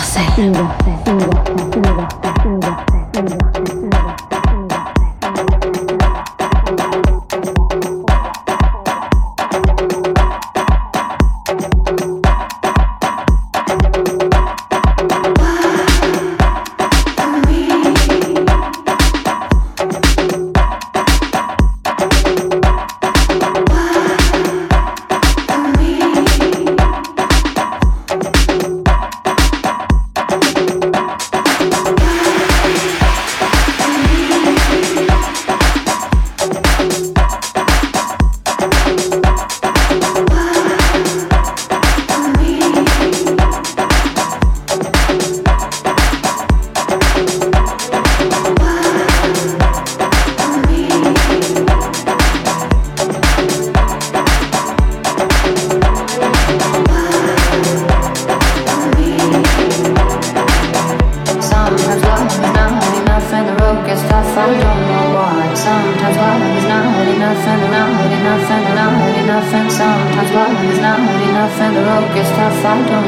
哇塞！哇塞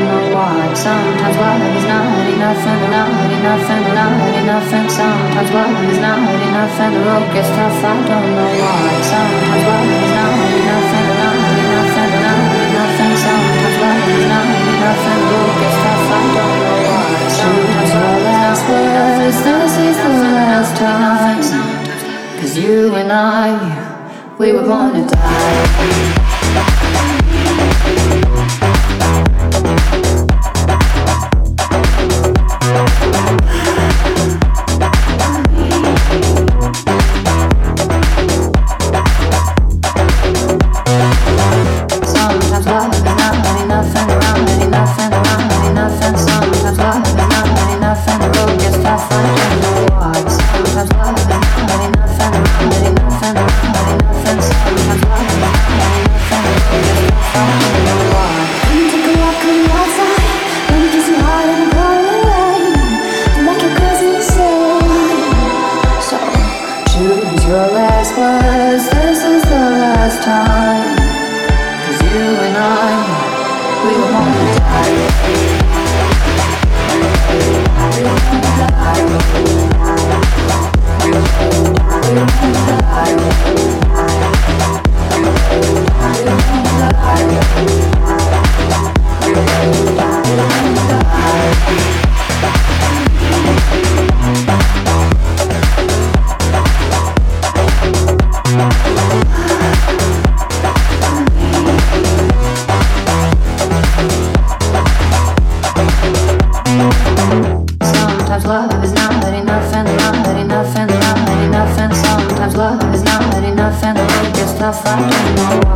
know why. Sometimes love is not enough and enough and enough and sometimes love is not enough and the road gets tough. I don't know why. Sometimes love is not enough and enough and enough and sometimes love is not enough and the road gets tough. I don't know why. Sometimes all that's worth is this is the last time. Cause you and I, we were born to die. safado não.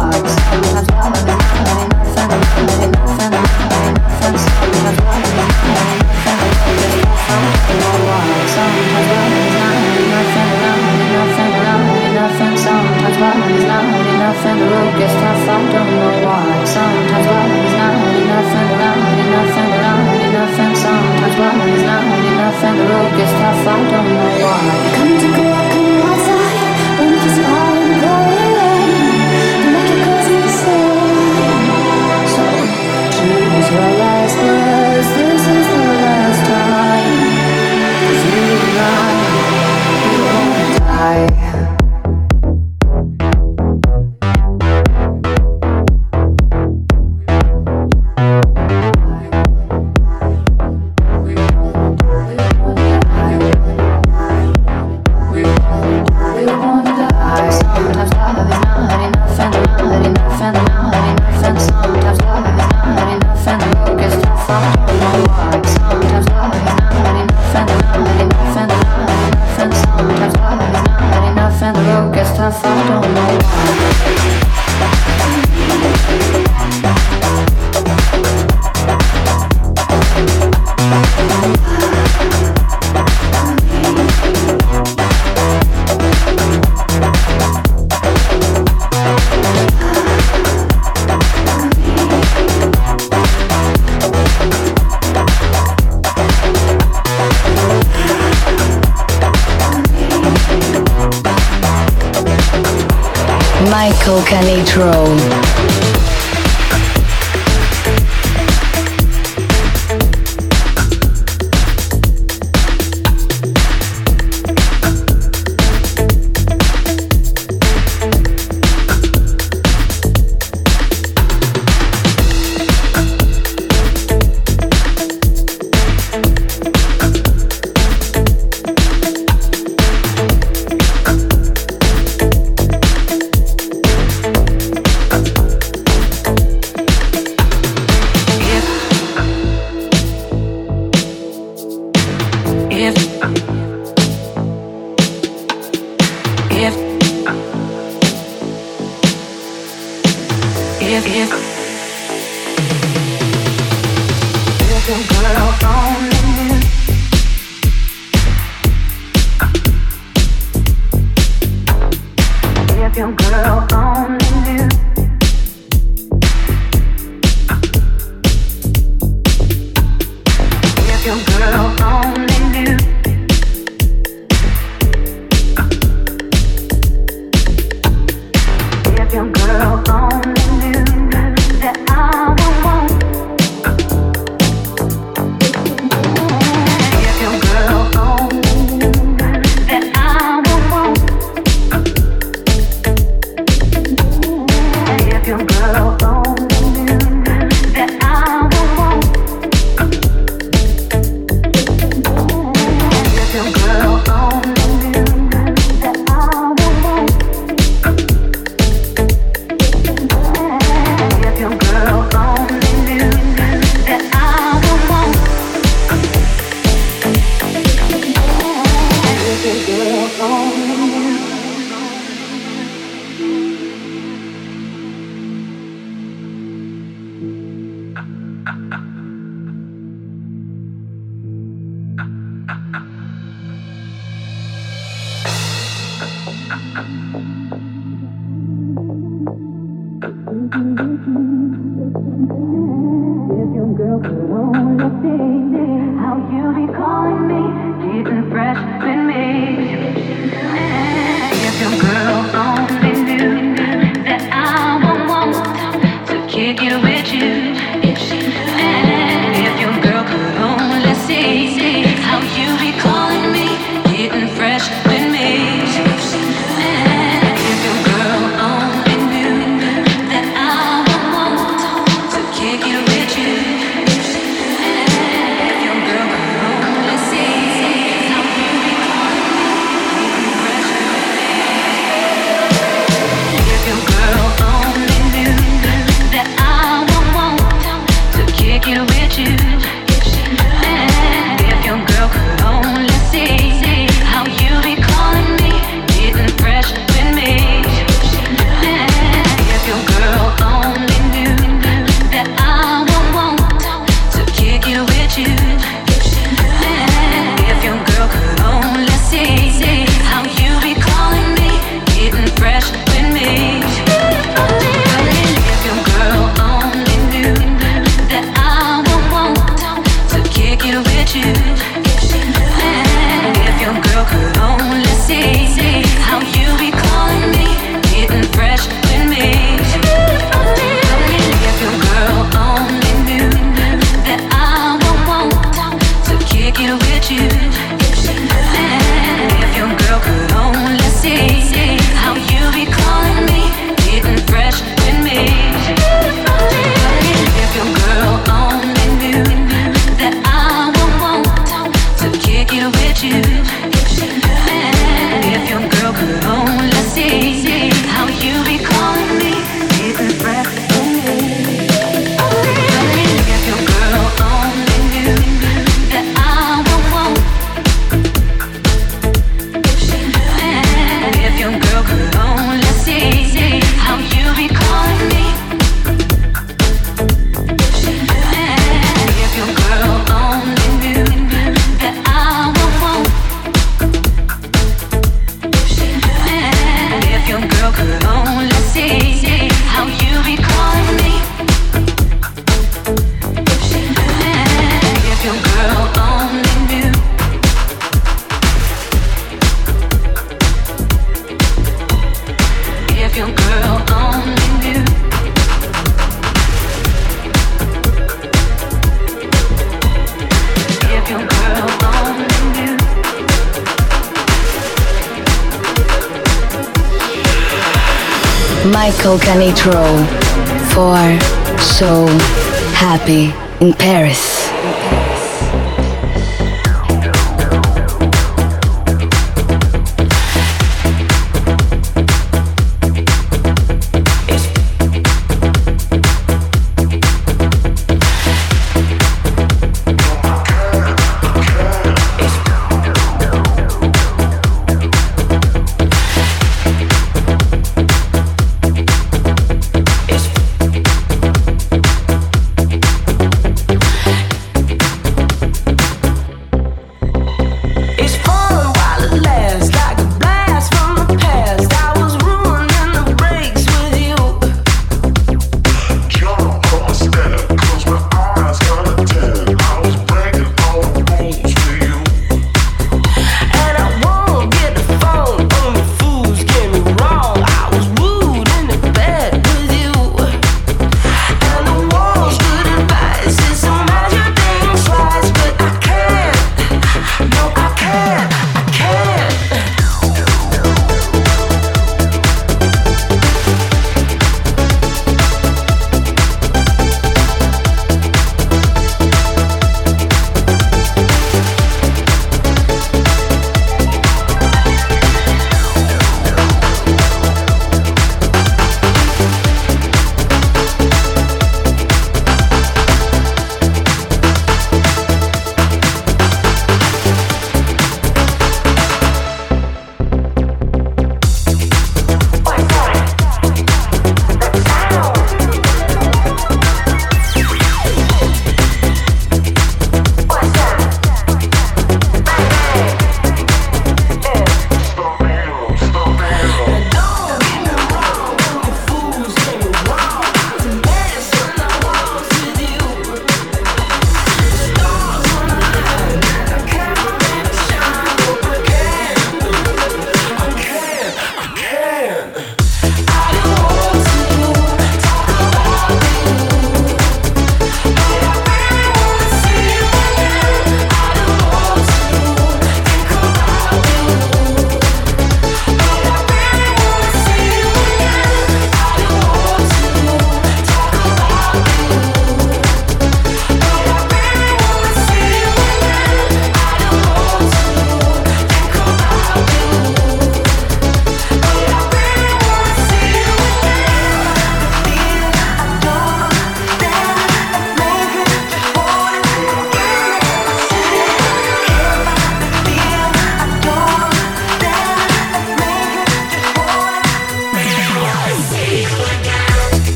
Michael Canitrot for So Happy in Paris.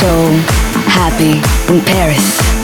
So happy in Paris.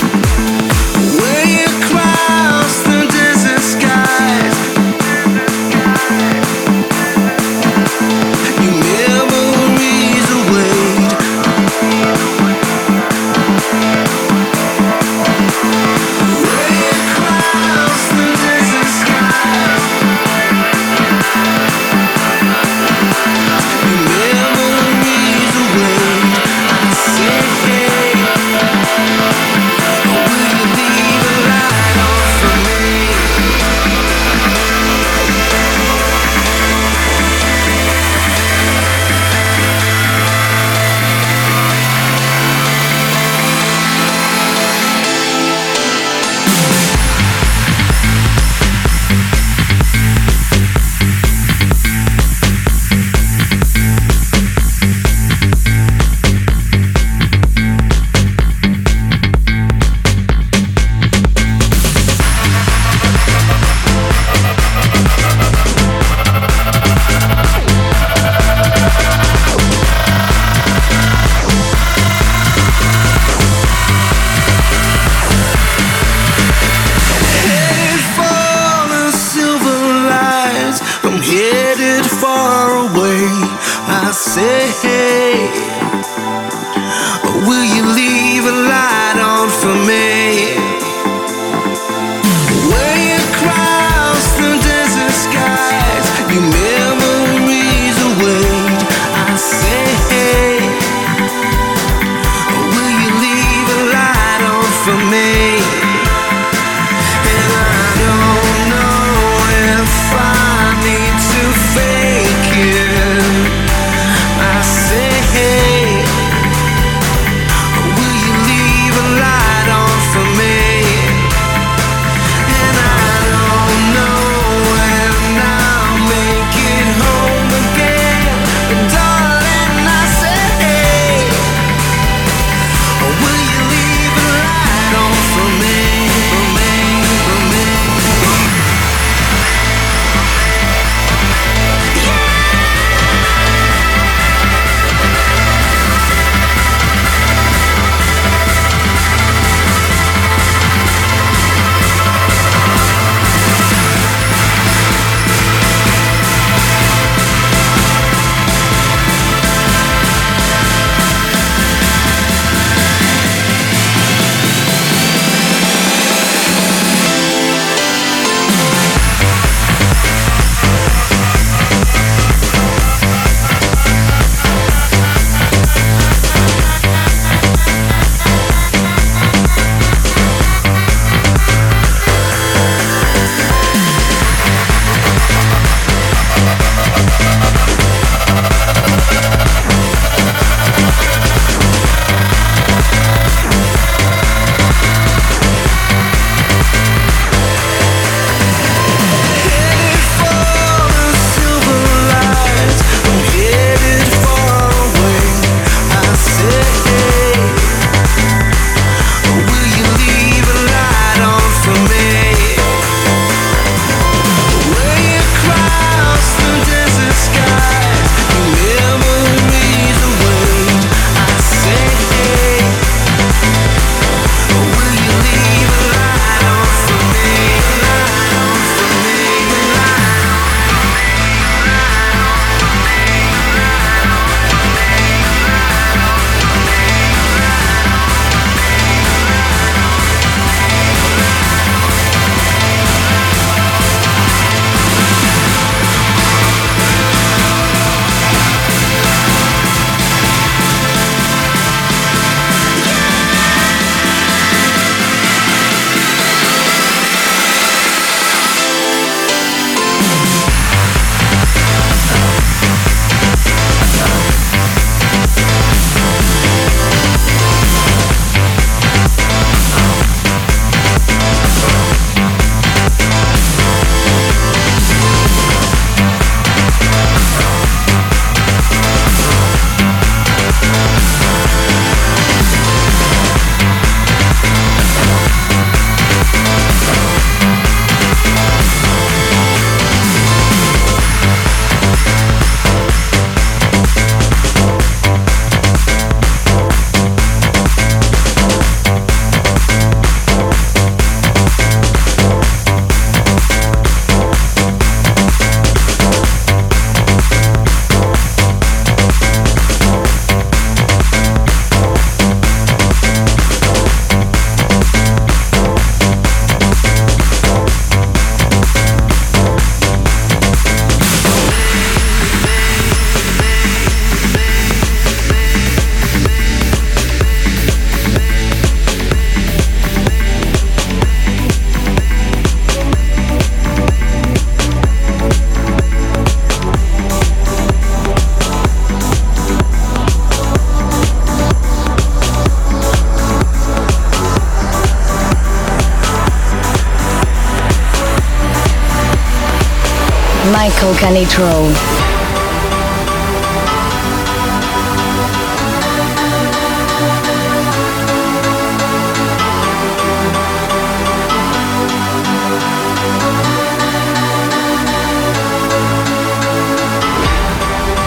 Canitrot.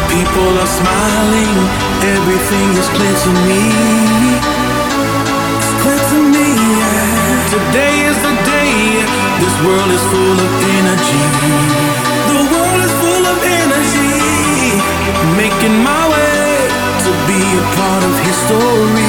People are smiling, everything is clear to me. It's clear to me, yeah. Today is the day, this world is full of story.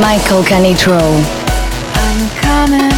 Michael Canitrot. I'm coming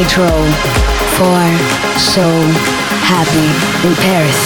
Michael Canitrot for So Happy in Paris.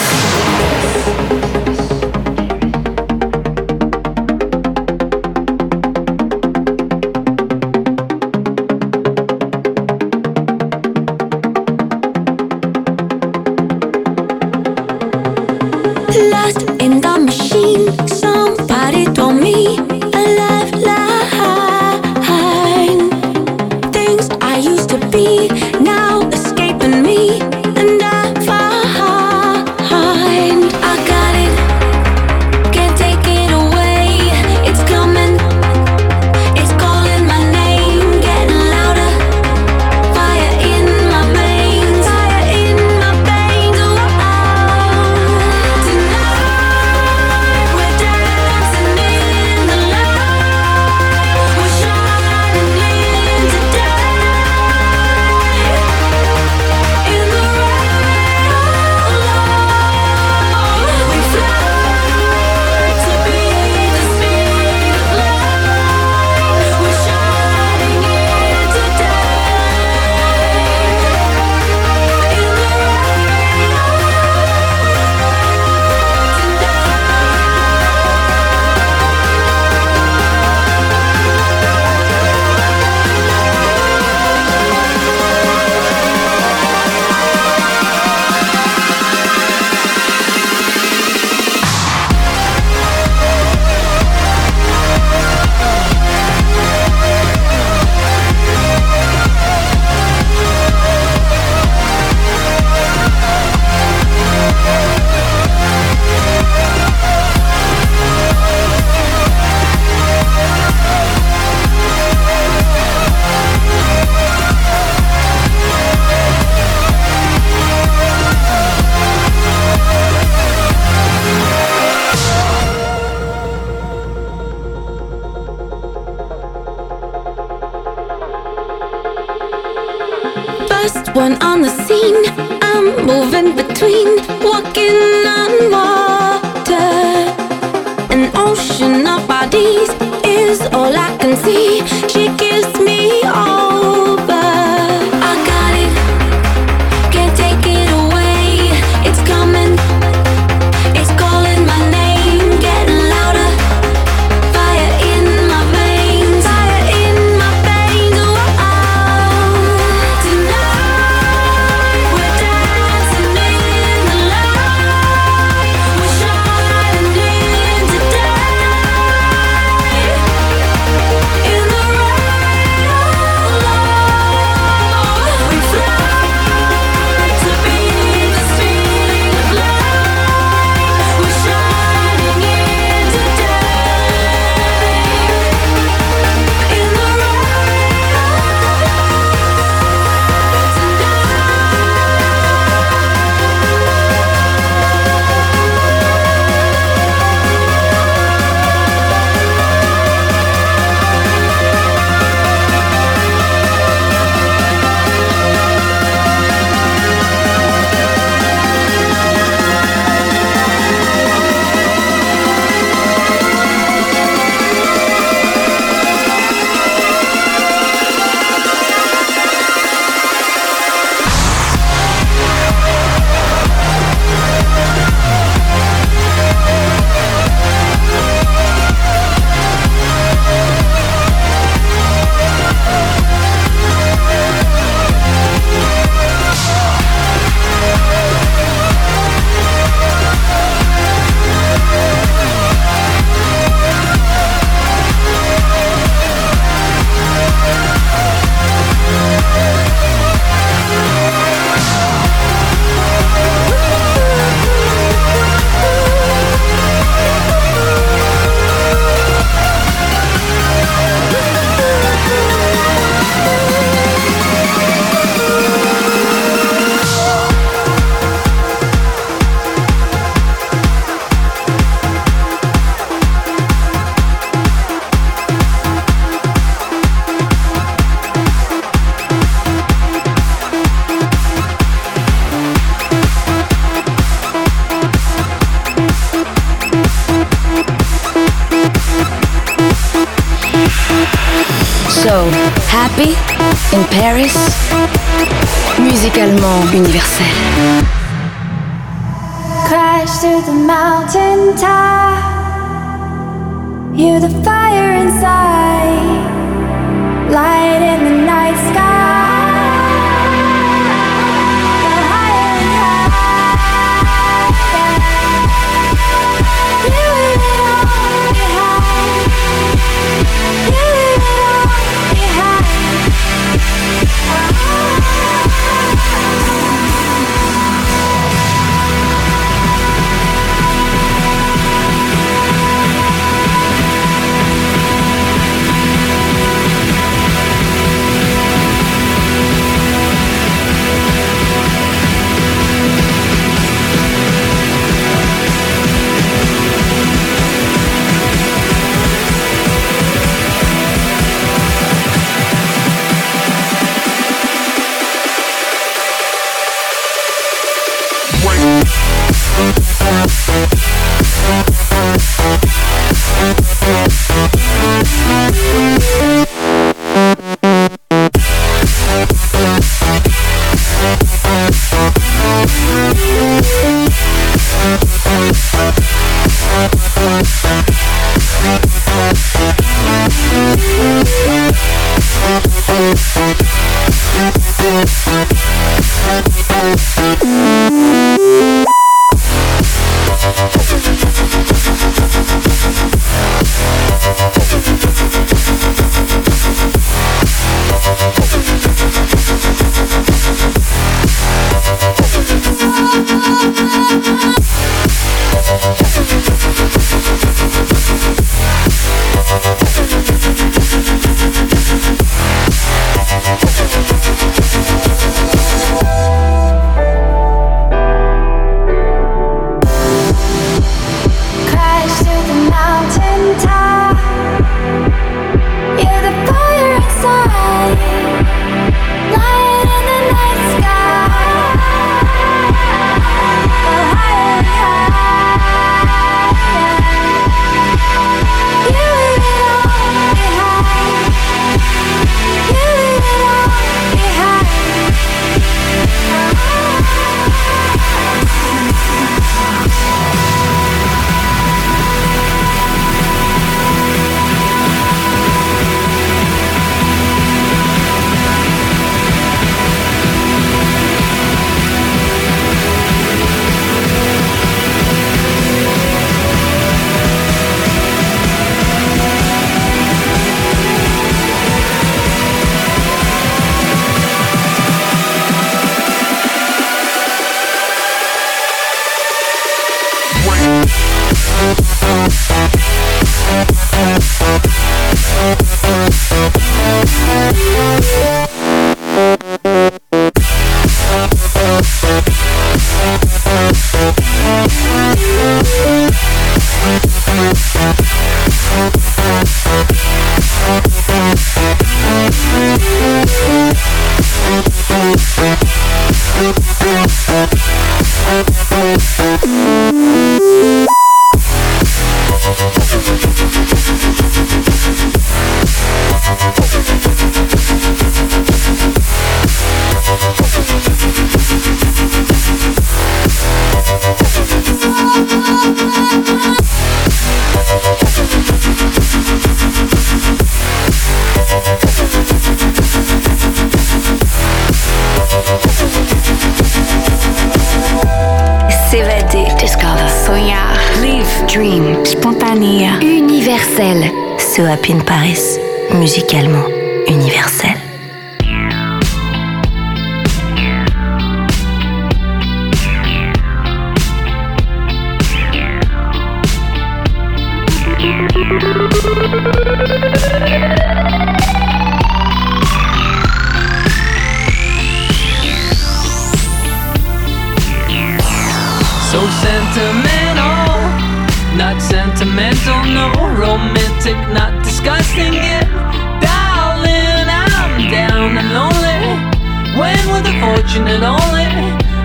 searching and only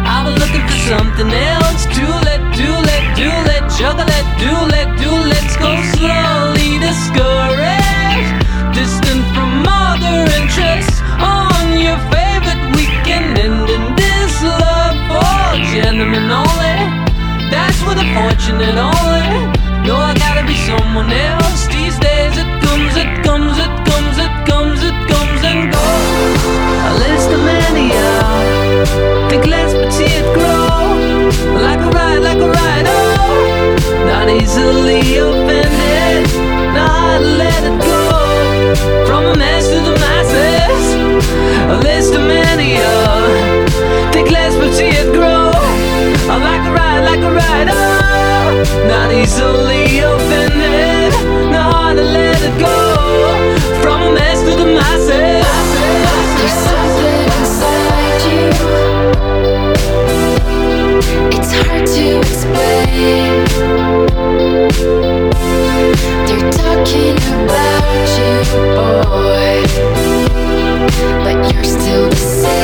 I've been looking for something else. Do let, do let, do let, juggle it, do let, do let's go slowly discouraged. Distant from other interests on your favorite weekend ending this love for gentlemen only. That's with a fortune and only. No, I gotta be someone else. Like a ride, oh. Not easily offended, not let it go. From a mess to the masses, a less uh, but see it grow. Like a like a ride, oh. Not easily offended, not let it go. From a mess to the masses. But you're still the same.